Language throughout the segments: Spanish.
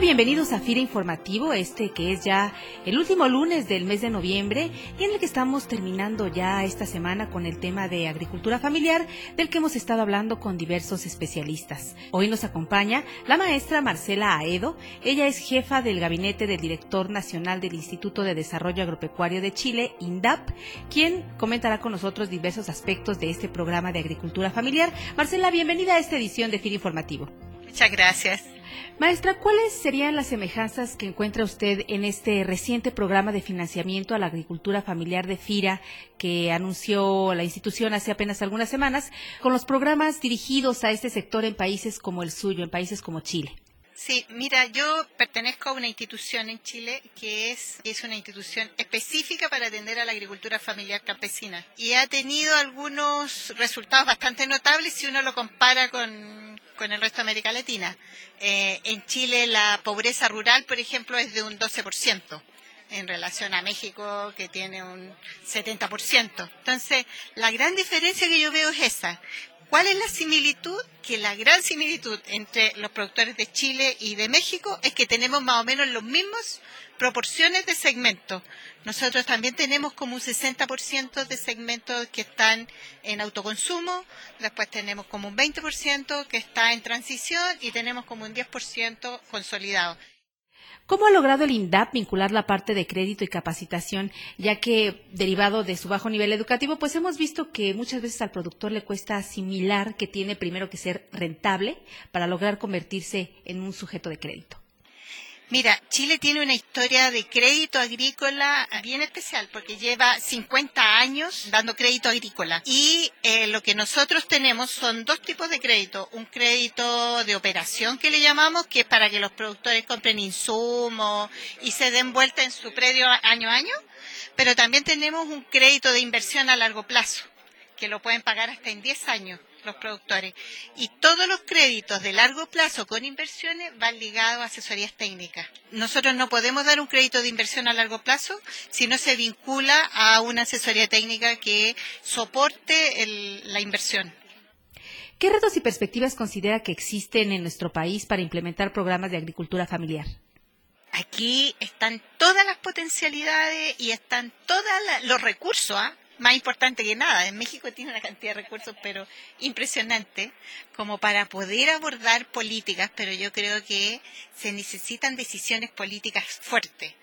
Bienvenidos a FIRA Informativo, este que es ya el último lunes del mes de noviembre y en el que estamos terminando ya esta semana con el tema de agricultura familiar del que hemos estado hablando con diversos especialistas. Hoy nos acompaña la maestra Marcela Aedo, ella es jefa del gabinete del director nacional del Instituto de Desarrollo Agropecuario de Chile, INDAP, quien comentará con nosotros diversos aspectos de este programa de agricultura familiar. Marcela, bienvenida a esta edición de FIRA Informativo. Muchas gracias. Maestra, ¿cuáles serían las semejanzas que encuentra usted en este reciente programa de financiamiento a la agricultura familiar de FIRA que anunció la institución hace apenas algunas semanas con los programas dirigidos a este sector en países como el suyo, en países como Chile? Sí, mira, yo pertenezco a una institución en Chile que es, es una institución específica para atender a la agricultura familiar campesina y ha tenido algunos resultados bastante notables si uno lo compara con con el resto de América Latina. Eh, en Chile la pobreza rural, por ejemplo, es de un 12% en relación a México, que tiene un 70%. Entonces, la gran diferencia que yo veo es esa. ¿Cuál es la similitud? Que la gran similitud entre los productores de Chile y de México es que tenemos más o menos los mismos proporciones de segmentos. Nosotros también tenemos como un 60% de segmentos que están en autoconsumo, después tenemos como un 20% que está en transición y tenemos como un 10% consolidado. ¿Cómo ha logrado el INDAP vincular la parte de crédito y capacitación, ya que derivado de su bajo nivel educativo, pues hemos visto que muchas veces al productor le cuesta asimilar que tiene primero que ser rentable para lograr convertirse en un sujeto de crédito? Mira, Chile tiene una historia de crédito agrícola bien especial porque lleva 50 años dando crédito agrícola. Y eh, lo que nosotros tenemos son dos tipos de crédito. Un crédito de operación que le llamamos, que es para que los productores compren insumos y se den vuelta en su predio año a año. Pero también tenemos un crédito de inversión a largo plazo, que lo pueden pagar hasta en 10 años los productores. Y todos los créditos de largo plazo con inversiones van ligados a asesorías técnicas. Nosotros no podemos dar un crédito de inversión a largo plazo si no se vincula a una asesoría técnica que soporte la inversión. ¿Qué retos y perspectivas considera que existen en nuestro país para implementar programas de agricultura familiar? Aquí están todas las potencialidades y están todos los recursos. ¿ah? Más importante que nada. En México tiene una cantidad de recursos, pero impresionante, como para poder abordar políticas, pero yo creo que se necesitan decisiones políticas fuertes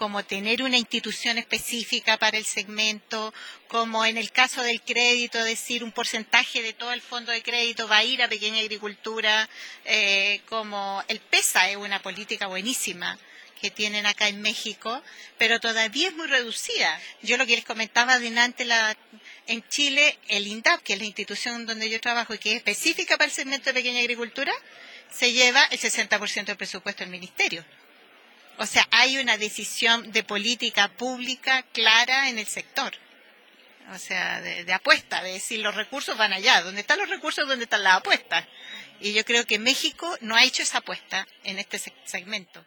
como tener una institución específica para el segmento, como en el caso del crédito, decir un porcentaje de todo el fondo de crédito va a ir a pequeña agricultura, eh, como el PESA es una política buenísima que tienen acá en México, pero todavía es muy reducida. Yo lo que les comentaba adelante, la, en Chile, el INDAP, que es la institución donde yo trabajo y que es específica para el segmento de pequeña agricultura, se lleva el 60% del presupuesto del ministerio. O sea, hay una decisión de política pública clara en el sector. O sea, de, de, apuesta, de decir los recursos van allá. ¿Dónde están los recursos? ¿Dónde están las apuestas? Y yo creo que México no ha hecho esa apuesta en este segmento.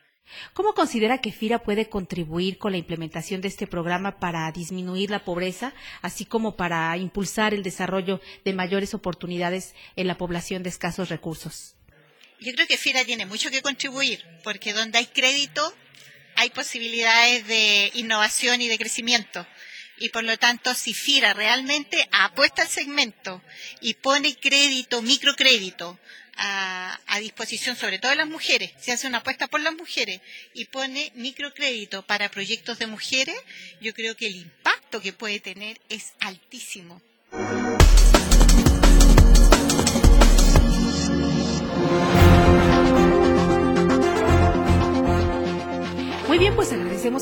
¿Cómo considera que FIRA puede contribuir con la implementación de este programa para disminuir la pobreza, así como para impulsar el desarrollo de mayores oportunidades en la población de escasos recursos? Yo creo que FIRA tiene mucho que contribuir, porque donde hay crédito hay posibilidades de innovación y de crecimiento. Y por lo tanto, si FIRA realmente apuesta al segmento y pone crédito, microcrédito, a, disposición, sobre todo de las mujeres, se hace una apuesta por las mujeres y pone microcrédito para proyectos de mujeres, yo creo que el impacto que puede tener es altísimo.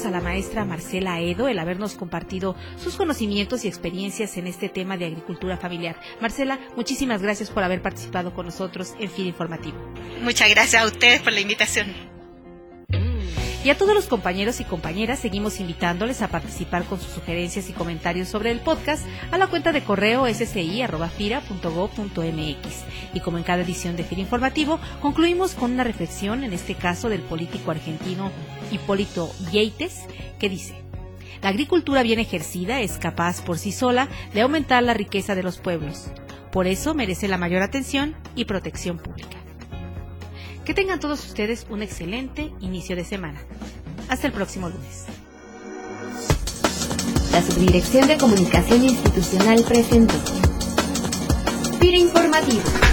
A la maestra Marcela Edo el habernos compartido sus conocimientos y experiencias en este tema de agricultura familiar. Marcela, muchísimas gracias por haber participado con nosotros en FIR Informativo. Muchas gracias a ustedes por la invitación. Y a todos los compañeros y compañeras seguimos invitándoles a participar con sus sugerencias y comentarios sobre el podcast a la cuenta de correo sci.fira.gov.mx. Y como en cada edición de FIRA Informativo, concluimos con una reflexión, en este caso del político argentino Hipólito Yeites, que dice, la agricultura bien ejercida es capaz por sí sola de aumentar la riqueza de los pueblos. Por eso merece la mayor atención y protección pública. Que tengan todos ustedes un excelente inicio de semana. Hasta el próximo lunes. La Subdirección de Comunicación Institucional presentó. Pira Informativo.